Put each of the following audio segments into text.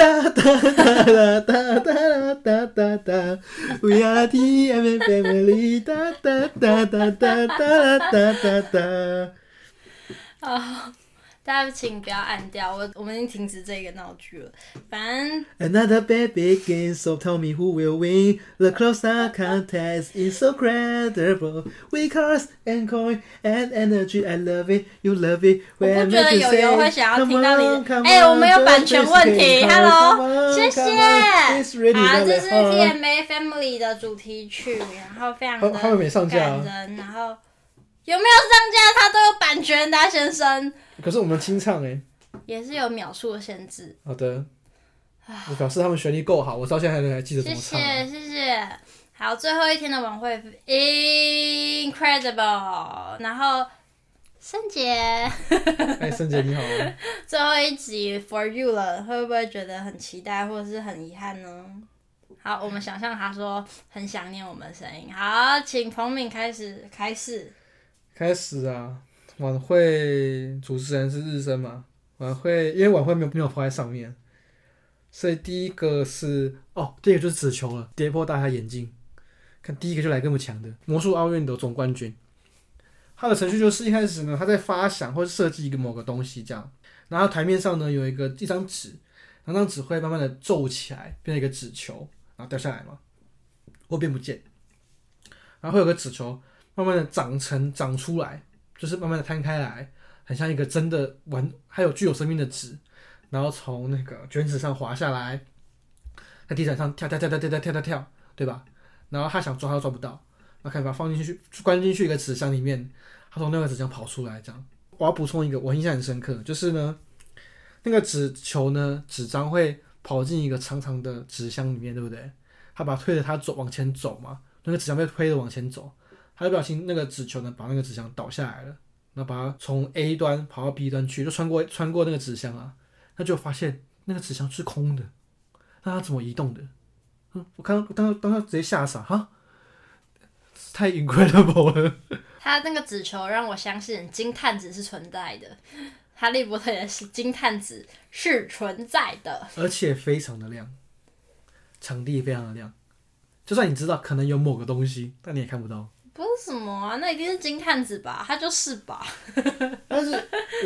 哒哒哒哒哒哒哒哒哒，We are the M family，哒哒哒哒哒哒哒哒哒。啊。大家请不要按掉，我我们已经停止这个闹剧了。反正。Another baby begins, so tell me who will win. The closer contest is so credible. We cars and coin and energy, I love it, you love it. 我不觉得有人会想要听到你。哎、欸，我们有版权问题。Hello，谢谢。好，这是 TMA Family 的主题曲，然后非常的感人。然后有没有上架？它都有版权的，先生。可是我们清唱哎，也是有秒数的限制。好的，我表示他们旋律够好，我到现在还还记得怎么唱。谢谢谢谢。好，最后一天的晚会，incredible。然后，圣杰，哎，圣杰你好。最后一集 for you 了，会不会觉得很期待，或者是很遗憾呢？好，我们想象他说很想念我们的声音。好，请彭敏开始开始。开始啊。晚会主持人是日升嘛？晚会因为晚会没有没有放在上面，所以第一个是哦，第一个就是纸球了，跌破大家眼镜。看第一个就来这么强的魔术奥运的总冠军。他的程序就是一开始呢，他在发想或者设计一个某个东西这样，然后台面上呢有一个一张纸，那张纸会慢慢的皱起来，变成一个纸球，然后掉下来嘛，或变不见，然后会有个纸球慢慢的长成长出来。就是慢慢的摊开来，很像一个真的玩，还有具有生命的纸，然后从那个卷纸上滑下来，在地毯上跳跳跳跳跳跳跳跳，对吧？然后他想抓，他都抓不到，那可以把放进去，关进去一个纸箱里面，他从那个纸箱跑出来，这样。我要补充一个，我印象很深刻，就是呢，那个纸球呢，纸张会跑进一个长长的纸箱里面，对不对？他把它推着他走往前走嘛，那个纸箱被推着往前走。他就不小心那个纸球呢，把那个纸箱倒下来了，那把它从 A 端跑到 B 端去，就穿过穿过那个纸箱啊，他就发现那个纸箱是空的，那他怎么移动的？嗯，我看到当当当他直接吓傻哈，太 incredible 了。他那个纸球让我相信金探子是存在的，哈利波特也是金探子是存在的，而且非常的亮，场地非常的亮，就算你知道可能有某个东西，但你也看不到。不是什么啊，那一定是金探子吧？他就是吧。但是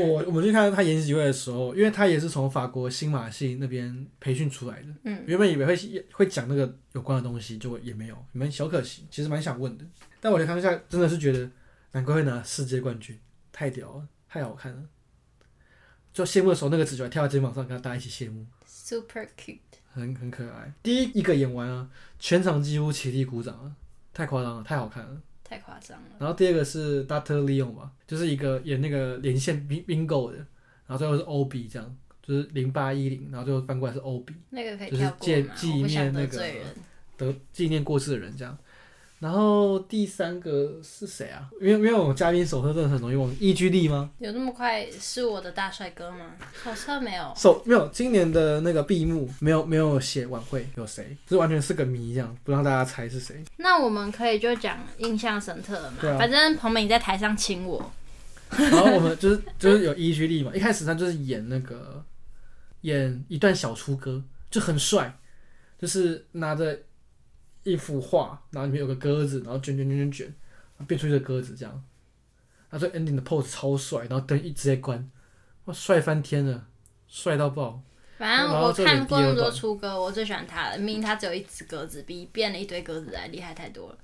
我我们去看他研习会的时候，因为他也是从法国新马戏那边培训出来的。嗯。原本以为会会讲那个有关的东西，就也没有，蛮小可惜。其实蛮想问的，但我觉得当下真的是觉得，难怪会拿世界冠军，太屌了，太好看了。就谢幕的时候，那个纸球还跳到肩膀上，跟他大家一起谢幕，super cute，很很可爱。第一一个演完啊，全场几乎起立鼓掌啊，太夸张了，太好看了。太夸张了。然后第二个是 Doctor Leon 吧，就是一个演那个连线 Bingo 的，然后最后是 Obi 这样，就是零八一零，然后最后翻过来是 Obi，那个可以就是借纪念那个得纪念过世的人这样。然后第三个是谁啊？因为因为我们嘉宾手册真的很容易忘。E G 力吗？有那么快是我的大帅哥吗？手册没有。手没有，今年的那个闭幕没有没有写晚会有谁，这完全是个谜，这样不让大家猜是谁。那我们可以就讲印象深刻的嘛。啊。反正彭美在台上亲我。然后我们 就是就是有 E G 力嘛，一开始他就是演那个演一段小粗歌，就很帅，就是拿着。一幅画，然后里面有个鸽子，然后卷卷卷卷卷，变出一个鸽子这样。他说 ending 的 pose 超帅，然后灯一直在关，哇，帅翻天了，帅到爆。反正我看过那么多出歌，我最喜欢他了，明明他只有一只鸽子，比变了一堆鸽子还厉害太多了。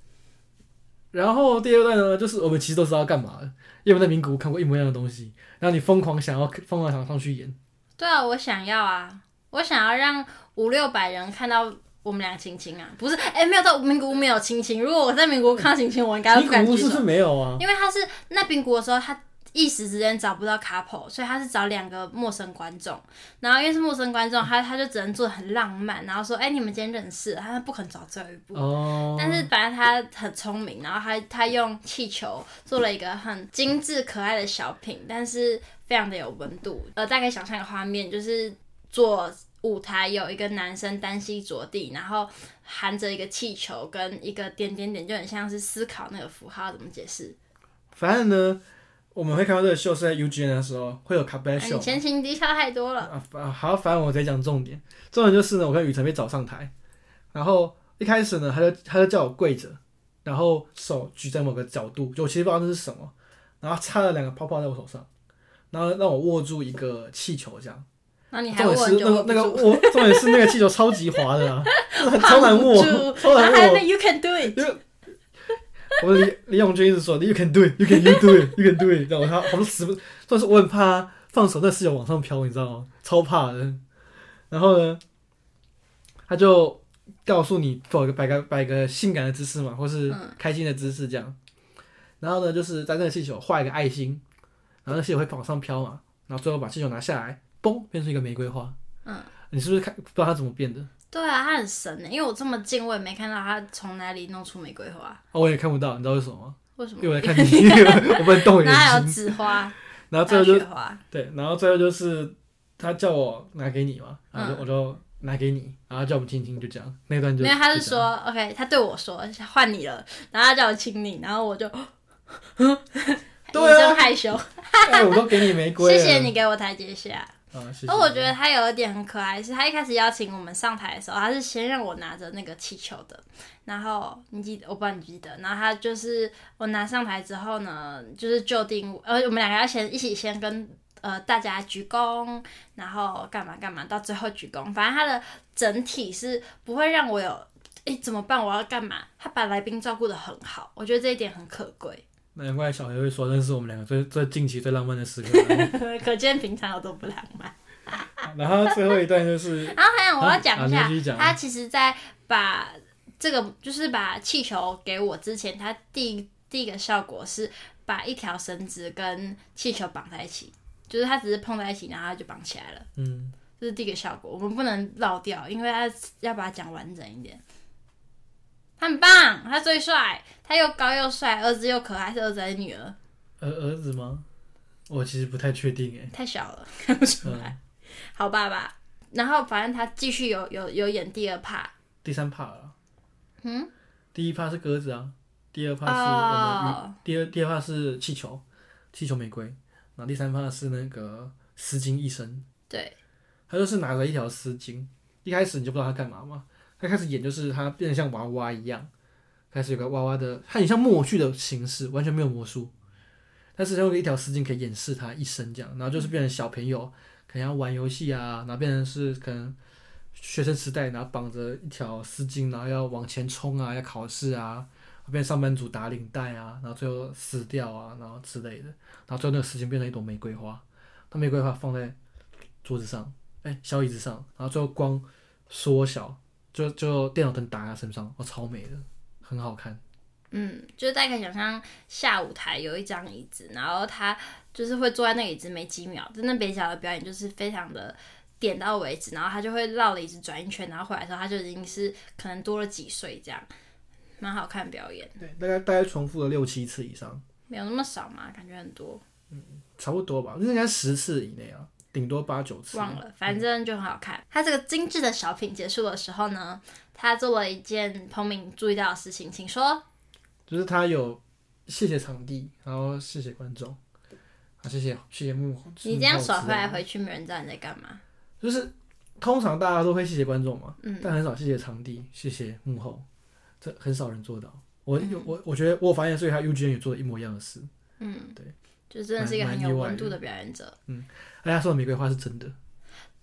然后第二段呢，就是我们其实都知道干嘛的，因为我们在名古屋看过一模一样的东西，然后你疯狂想要疯狂想上去演。对啊，我想要啊，我想要让五六百人看到。我们俩亲亲啊，不是，哎、欸，没有到名古屋没有亲亲。如果我在名古屋看到亲亲，我应该不敢去。是不是没有啊？因为他是那名古屋的时候，他一时之间找不到 couple，所以他是找两个陌生观众。然后因为是陌生观众，他他就只能做很浪漫，然后说，哎、欸，你们今天认识，他不肯找最后一步。哦。但是反正他很聪明，然后他他用气球做了一个很精致可爱的小品，但是非常的有温度。呃，大概想象一个画面，就是做。舞台有一个男生单膝着地，然后含着一个气球跟一个点点点，就很像是思考那个符号怎么解释。反正呢，我我们会看到这个秀是在 UGN 的时候会有卡贝秀。你前情提要太多了。啊，好，反正我直接讲重点。重点就是呢，我跟雨辰被找上台，然后一开始呢，他就他就叫我跪着，然后手举在某个角度，就我其实不知道那是什么，然后插了两个泡泡在我手上，然后让我握住一个气球这样。那你还？那个那个握，重点是那个气球超级滑的 啊，超难握，超难握。You can do it。我李李永军一直说，You can do it，You can you do it，You can do it。然后他好多死，但是我很怕放手，那气球往上飘，你知道吗？超怕的。然后呢，他就告诉你，做个摆个摆个性感的姿势嘛，或是开心的姿势这样。然后呢，就是在那个气球画一个爱心，然后那气球会往上飘嘛，然后最后把气球拿下来。嘣，变成一个玫瑰花。嗯，你是不是看不知道它怎么变的？对啊，它很神呢，因为我这么近，我也没看到它从哪里弄出玫瑰花。哦，我也看不到，你知道为什么吗？为什么？因为我在看你，我不能动眼睛。哪有纸花？然后最后就对，然后最后就是他叫我拿给你嘛，然后我就拿给你，然后叫我们亲亲，就这样。那段就没有，他是说 OK，他对我说换你了，然后他叫我亲你，然后我就，对啊，害羞。哎，我都给你玫瑰，谢谢你给我台阶下。而、哦、我觉得他有一点很可爱，是他一开始邀请我们上台的时候，他是先让我拿着那个气球的，然后你记得，我不知道你记得，然后他就是我拿上台之后呢，就是就定，呃，我们两个要先一起先跟呃大家鞠躬，然后干嘛干嘛，到最后鞠躬，反正他的整体是不会让我有，哎、欸，怎么办？我要干嘛？他把来宾照顾得很好，我觉得这一点很可贵。难怪小黑会说，那是我们两个最最近期最浪漫的时刻。可见平常有多不浪漫。然后最后一段就是，然后还有我要讲一下，啊、他其实在把这个就是把气球给我之前，他第第一个效果是把一条绳子跟气球绑在一起，就是他只是碰在一起，然后他就绑起来了。嗯，这是第一个效果，我们不能漏掉，因为他要把它讲完整一点。他很棒，他最帅，他又高又帅，儿子又可爱，是儿子还是女儿？儿儿子吗？我其实不太确定诶，太小了看不出来。嗯、好爸爸，然后反正他继续有有有演第二 part，第三 part 了。嗯，第一 part 是鸽子啊，第二 part 是我们、哦、第二第二 part 是气球，气球玫瑰，然后第三 part 是那个丝巾一生。对，他就是拿着一条丝巾，一开始你就不知道他干嘛嘛。他开始演就是他变得像娃娃一样，开始有个娃娃的，他很像默剧的形式，完全没有魔术，但是用一条丝巾可以掩饰他一生这样，然后就是变成小朋友可能要玩游戏啊，然后变成是可能学生时代，然后绑着一条丝巾，然后要往前冲啊，要考试啊，变成上班族打领带啊，然后最后死掉啊，然后之类的，然后最后那个丝巾变成一朵玫瑰花，那玫瑰花放在桌子上，哎、小椅子上，然后最后光缩小。就就电脑灯打在他身上，哦，超美的，很好看。嗯，就是大概想象下舞台有一张椅子，然后他就是会坐在那个椅子没几秒，真的北角的表演就是非常的点到为止，然后他就会绕了椅子转一圈，然后回来的时候他就已经是可能多了几岁这样，蛮好看表演。对，大概大概重复了六七次以上，没有那么少嘛，感觉很多。嗯，差不多吧，应该十次以内啊。顶多八九次，忘了，反正就很好看。他、嗯、这个精致的小品结束的时候呢，他做了一件彭敏注意到的事情，请说。就是他有谢谢场地，然后谢谢观众，啊，谢谢谢谢幕后。你这样耍回来回去，没人知道你在干嘛。就是通常大家都会谢谢观众嘛，嗯，但很少谢谢场地，谢谢幕后，这很少人做到。我有、嗯、我我觉得我发现，所以他 UGN 也做了一模一样的事。嗯，对。就真的是一个很有温度的表演者。嗯，哎，他说的玫瑰花是真的。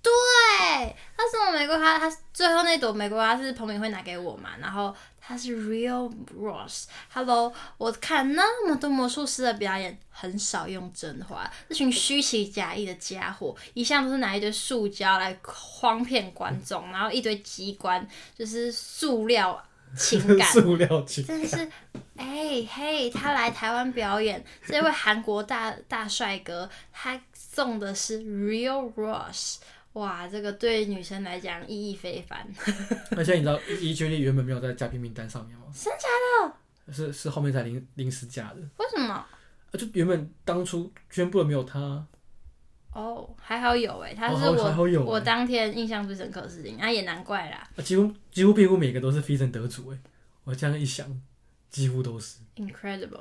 对，他送的玫瑰花，他最后那朵玫瑰花是彭敏慧拿给我嘛？然后他是 real rose。Hello，我看那么多魔术师的表演，很少用真花。这群虚情假意的家伙，一向都是拿一堆塑胶来诓骗观众，嗯、然后一堆机关就是塑料。情感，塑料情感，真的是，哎、欸、嘿，他来台湾表演，这位韩国大大帅哥，他送的是 Real Rush，哇，这个对女生来讲意义非凡。而且你知道 EJ 原本没有在嘉宾名单上面吗？真假的？是是后面才临临时加的。为什么？啊，就原本当初宣布了没有他。哦，oh, 还好有哎，他是我、哦、我当天印象最深刻的事情，啊也难怪啦，啊、几乎几乎几乎每个都是 feat 得主哎，我这样一想，几乎都是 incredible，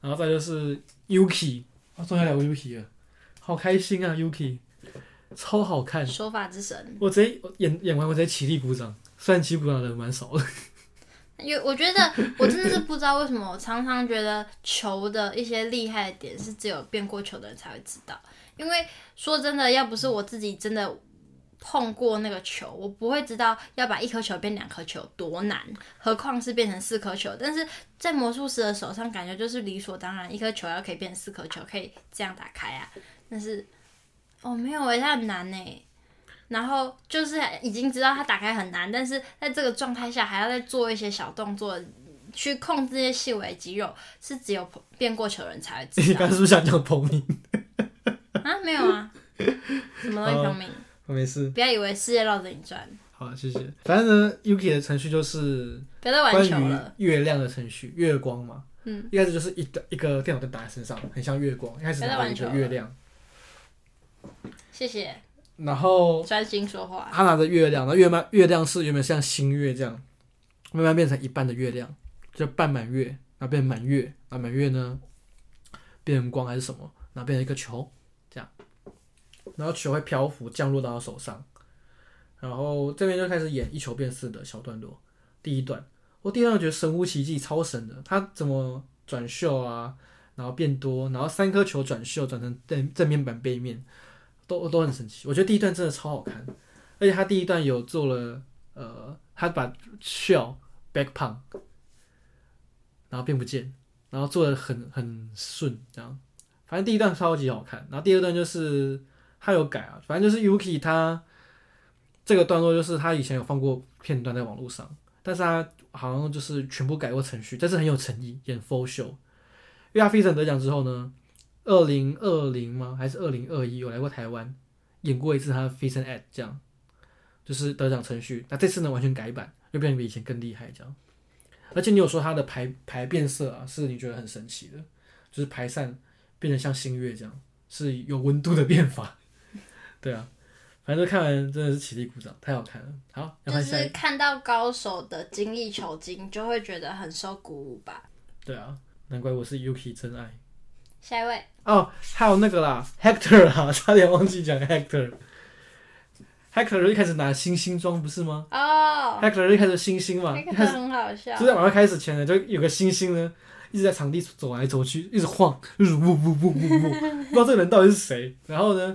然后再就是 Yuki 哦，终于聊 Yuki 了，好开心啊！Yuki 超好看，说法之神。我直接演演完，我直接起立鼓掌。虽然起鼓掌的人蛮少的，因为我觉得 我真的是不知道为什么，我常常觉得球的一些厉害的点是只有变过球的人才会知道。因为说真的，要不是我自己真的。碰过那个球，我不会知道要把一颗球变两颗球多难，何况是变成四颗球。但是在魔术师的手上，感觉就是理所当然，一颗球要可以变成四颗球，可以这样打开啊。但是哦，没有诶，它很难呢。然后就是已经知道它打开很难，但是在这个状态下还要再做一些小动作去控制这些细微肌肉，是只有变过球的人才会知道。你刚刚是不是想讲彭明？啊，没有啊，什么东西彭明？我没事，不要以为世界绕着你转。好，谢谢。反正呢，Yuki 的程序就是关于月亮的程序，月光嘛。嗯。一开始就是一个一个电脑灯打在身上，很像月光。一开始拿了一个月亮。谢谢。然后专心说话。他拿着月亮，然后月慢月亮是原本像新月这样，慢慢变成一半的月亮，就半满月，然后变成满月，那满月呢变成光还是什么，然后变成一个球这样。然后球会漂浮降落到他手上，然后这边就开始演一球变四的小段落。第一段，我第一段觉得神乎其技，超神的。他怎么转秀啊，然后变多，然后三颗球转秀转成正正面板背面，都都很神奇。我觉得第一段真的超好看，而且他第一段有做了，呃，他把 shell back p u n k 然后变不见，然后做的很很顺，这样。反正第一段超级好看，然后第二段就是。他有改啊，反正就是 Yuki 他这个段落就是他以前有放过片段在网络上，但是他好像就是全部改过程序，但是很有诚意演 full show。因为他非常得奖之后呢，二零二零吗？还是二零二一有来过台湾演过一次他的 Fee Ad 这样，就是得奖程序。那这次呢完全改版，又变得比以前更厉害这样。而且你有说他的排排变色啊，是你觉得很神奇的，就是排散变得像星月这样，是有温度的变法。对啊，反正看完真的是起立鼓掌，太好看了。好，就是看到高手的精益求精，就会觉得很受鼓舞吧。对啊，难怪我是 Yuki 真爱。下一位哦，还有那个啦，Hector 啦，差点忘记讲 Hector。Hector 一开始拿星星装不是吗？哦，Hector 一开始星星嘛，那个很好笑。就在晚上开始前呢，就有个星星呢，一直在场地走来走去，一直晃，就是呜呜呜呜呜，不知道这个人到底是谁。然后呢？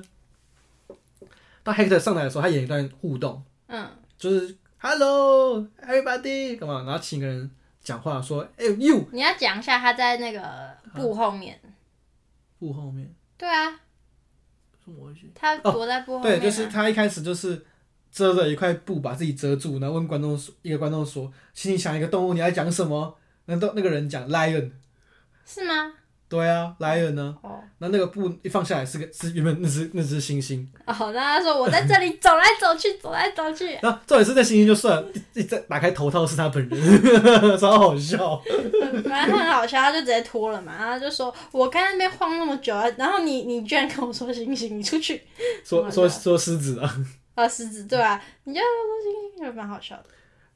当 Hector 上来的时候，他演一段互动，嗯，就是 Hello everybody，干嘛？然后请个人讲话说，哎、欸、you，你要讲一下他在那个布后面，啊、布后面，对啊，他躲在布后面、啊哦，对，就是他一开始就是遮着一块布把自己遮住，然后问观众说，一个观众说，请你想一个动物，你要讲什么？那都那个人讲 lion，是吗？对啊，lion 呢？哦，那那个布一放下来是个是原本那只那只猩猩。哦，那他说我在这里走来走去，走来走去。然后重点是那猩猩就算了，一再打开头套是他本人，超好笑。反正很好笑，他就直接脱了嘛，然后就说我刚才那边晃那么久啊，然后你你居然跟我说猩猩，你出去。说说说狮子啊。啊，狮子对啊，你就说猩猩，就蛮好笑的。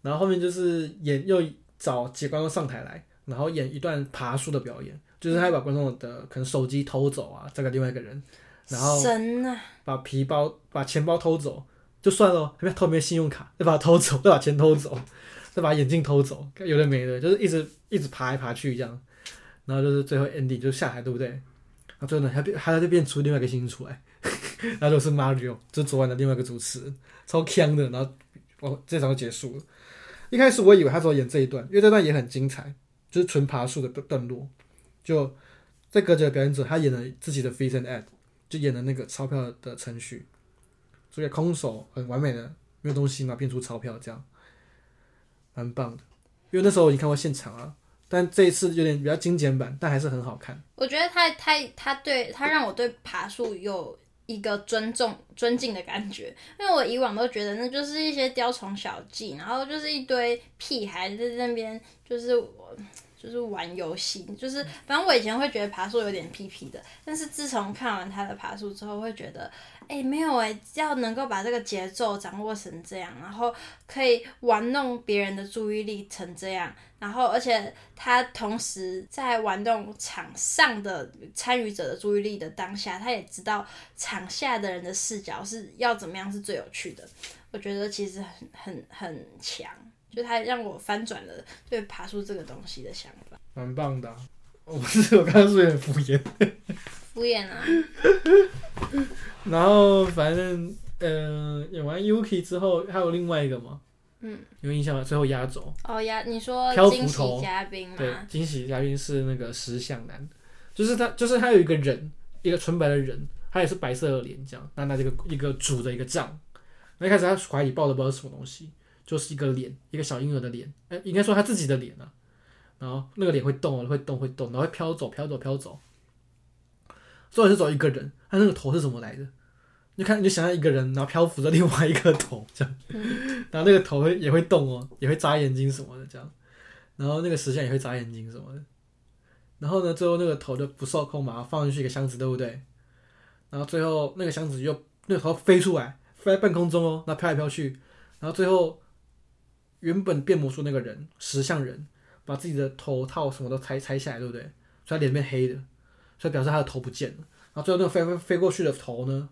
然后后面就是演又找几个观众上台来，然后演一段爬树的表演。就是他把观众的可能手机偷走啊，再给另外一个人，然后把皮包、把钱包偷走就算了，还没偷没信用卡，再把它偷走，再把钱偷走，再把眼镜偷走，有的没的，就是一直一直爬来爬去这样，然后就是最后 ending 就下台，对不对？然后最后呢，还变他就变出另外一个星星出来，然后就是 Mario，就昨晚的另外一个主持人，超强的，然后哦这场就结束了。一开始我以为他只会演这一段，因为这段也很精彩，就是纯爬树的段落。就在隔着表演者，他演了自己的 Fee Ad，就演了那个钞票的程序，所以空手很完美的，没有东西嘛，变出钞票这样，蛮棒的。因为那时候我已经看过现场啊，但这一次有点比较精简版，但还是很好看。我觉得他他他对他让我对爬树有一个尊重尊敬的感觉，因为我以往都觉得那就是一些雕虫小技，然后就是一堆屁孩在那边，就是我。就是玩游戏，就是反正我以前会觉得爬树有点屁屁的，但是自从看完他的爬树之后，会觉得，哎、没有哎、要能够把这个节奏掌握成这样，然后可以玩弄别人的注意力成这样，然后而且他同时在玩弄场上的参与者的注意力的当下，他也知道场下的人的视角是要怎么样是最有趣的。我觉得其实很很很强。就他让我翻转了对爬树这个东西的想法，蛮棒的、啊。我不是我刚刚说有点敷衍，敷衍啊。然后反正嗯、呃，演完 Yuki 之后还有另外一个吗？嗯，有印象吗？最后压轴哦压，你说惊喜嘉宾吗？对，惊喜嘉宾是那个石像男，就是他，就是他有一个人，一个纯白的人，他也是白色的脸，这样，那那这个一个拄着一个杖，那一开始他怀里抱的不知道是什么东西。就是一个脸，一个小婴儿的脸，哎、欸，应该说他自己的脸啊。然后那个脸会动，会动，会动，然后会飘走，飘走，飘走。最后是走一个人，他那个头是怎么来的？你看，你就想象一个人，然后漂浮着另外一个头，这样。然后那个头会也会动哦，也会眨眼睛什么的，这样。然后那个石像也会眨眼睛什么的。然后呢，最后那个头就不受控嘛，放进去一个箱子，对不对？然后最后那个箱子又那个头飞出来，飞在半空中哦，那飘来飘去，然后最后。原本变魔术那个人，石像人，把自己的头套什么都拆拆下来，对不对？所以他脸变黑的，所以表示他的头不见了。然后最后那个飞飞飞过去的头呢？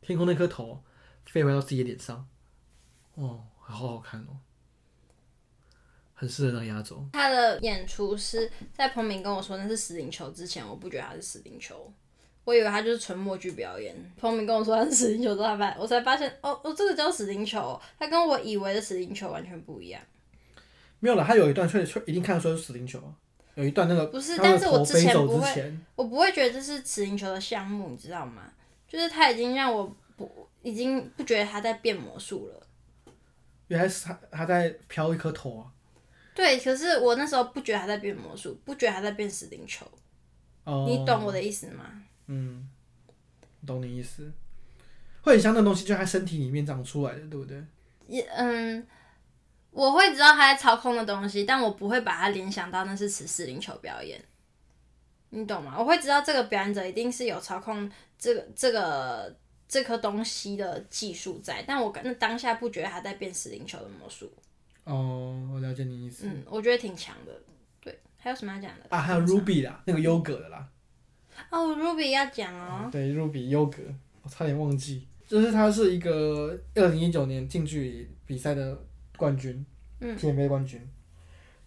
天空那颗头飞回到自己的脸上，哦，好好看哦，很适合当压轴。他的演出是在彭明跟我说那是死灵球之前，我不觉得他是死灵球。我以为他就是纯默剧表演。彭明跟我说他是死灵球之后，我才发现哦哦，这个叫死灵球，他跟我以为的死灵球完全不一样。没有了，他有一段确确一定看得出是死灵球，有一段那个不是，但是我之前不会，我不会觉得这是死灵球的项目，你知道吗？就是他已经让我不已经不觉得他在变魔术了。原来是他他在飘一颗头啊。对，可是我那时候不觉得他在变魔术，不觉得他在变死灵球。哦，你懂我的意思吗？嗯，懂你意思，会很像那东西就在他身体里面长出来的，对不对？也嗯，我会知道他在操控的东西，但我不会把它联想到那是此死灵球表演，你懂吗？我会知道这个表演者一定是有操控这个这个这颗东西的技术在，但我那当下不觉得他在变死灵球的魔术。哦，我了解你意思。嗯，我觉得挺强的。对，还有什么要讲的？啊，还有 Ruby 啦，那个优格的啦。哦，Ruby 要讲哦。对，Ruby 优格，我差点忘记，就是他是一个二零一九年近距离比赛的冠军，嗯，TMA 冠军。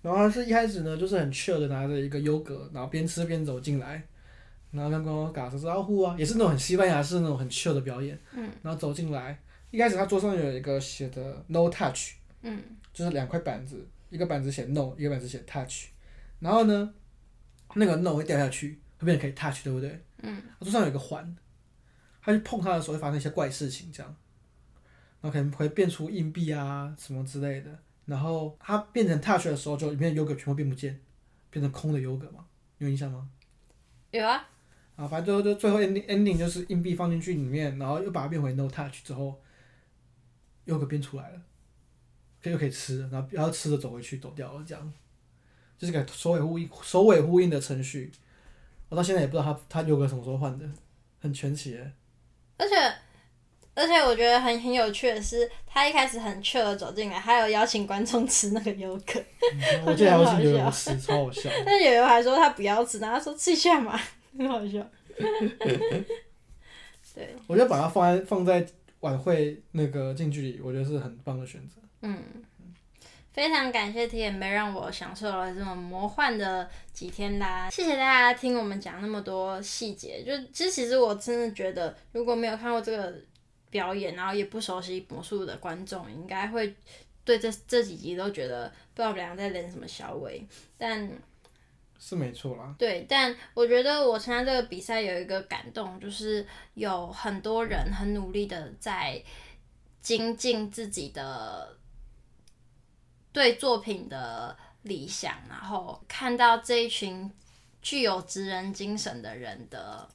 然后他是一开始呢，就是很 chill 的拿着一个优格，然后边吃边走进来，然后跟观众打声招呼啊，也是那种很西班牙式那种很 chill 的表演，嗯，然后走进来，一开始他桌上有一个写的 No Touch，嗯，就是两块板子，一个板子写 No，一个板子写 Touch，然后呢，那个 No 会掉下去。变可以 touch 对不对？嗯。桌上有一个环，他去碰它的时候会发生一些怪事情，这样，然后可能会变出硬币啊什么之类的。然后它变成 touch 的时候，就里面的 yogurt 全部变不见，变成空的 yogurt 嘛？有印象吗？有啊。啊，反正最后就最后 ending ending 就是硬币放进去里面，然后又把它变回 no touch 之后，，yogurt 变出来了，可又可以吃，然后然后吃着走回去走掉了，这样，就是个首尾呼应首尾呼应的程序。我到现在也不知道他他优格什么时候换的，很神奇耶。而且而且我觉得很很有趣的是，他一开始很 chill 的走进来，还有邀请观众吃那个优格。嗯、我记得还邀请悠悠吃，超好笑。但是悠悠还说他不要吃，然后他说吃一下嘛，很好笑。对，我觉得把它放在放在晚会那个近距离，我觉得是很棒的选择。嗯。非常感谢 TMA 让我享受了这么魔幻的几天啦！谢谢大家听我们讲那么多细节。就其实，其实我真的觉得，如果没有看过这个表演，然后也不熟悉魔术的观众，应该会对这这几集都觉得不知道我们俩在练什么小尾。但是没错啦。对，但我觉得我参加这个比赛有一个感动，就是有很多人很努力的在精进自己的。对作品的理想，然后看到这一群具有职人精神的人的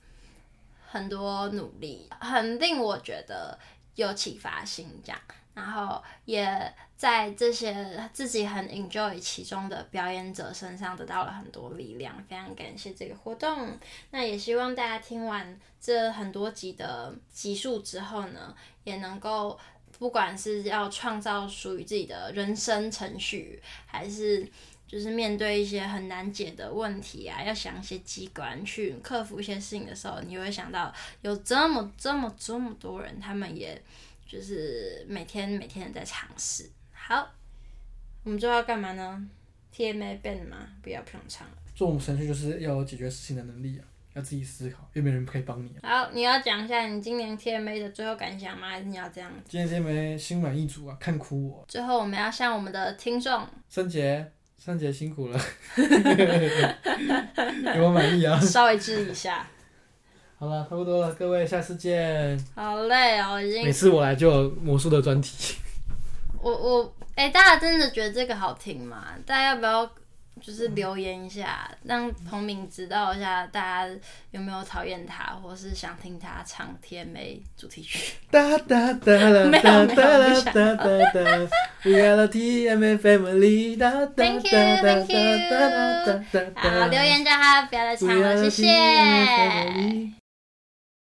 很多努力，很令我觉得有启发性。这样，然后也在这些自己很 enjoy 其中的表演者身上得到了很多力量。非常感谢这个活动，那也希望大家听完这很多集的集数之后呢，也能够不管是要创造属于自己的人生程序，还是就是面对一些很难解的问题啊，要想一些机关去克服一些事情的时候，你会想到有这么这么这么多人，他们也就是每天每天在尝试。好，我们最后要干嘛呢？TMA band 吗？不要，不想唱了。做我们程序就是要有解决事情的能力啊，要自己思考，又没人可以帮你啊。好，你要讲一下你今年 TMA 的最后感想吗？还是你要这样子？今年 TMA 心满意足啊，看哭我。最后我们要向我们的听众，三杰。三杰辛苦了，给我满意啊！稍微治一下。好了，差不多了，各位，下次见。好累哦，已经。每次我来就有魔术的专题。我我哎、欸，大家真的觉得这个好听吗？大家要不要？就是留言一下，让彭敏知道一下，大家有没有讨厌他，或是想听他唱 TMA 主题曲。哒哒哒啦 哒哒啦哒哒哒，We are the TMA family。Thank you, thank you。好，留言叫他不要再唱了，谢谢。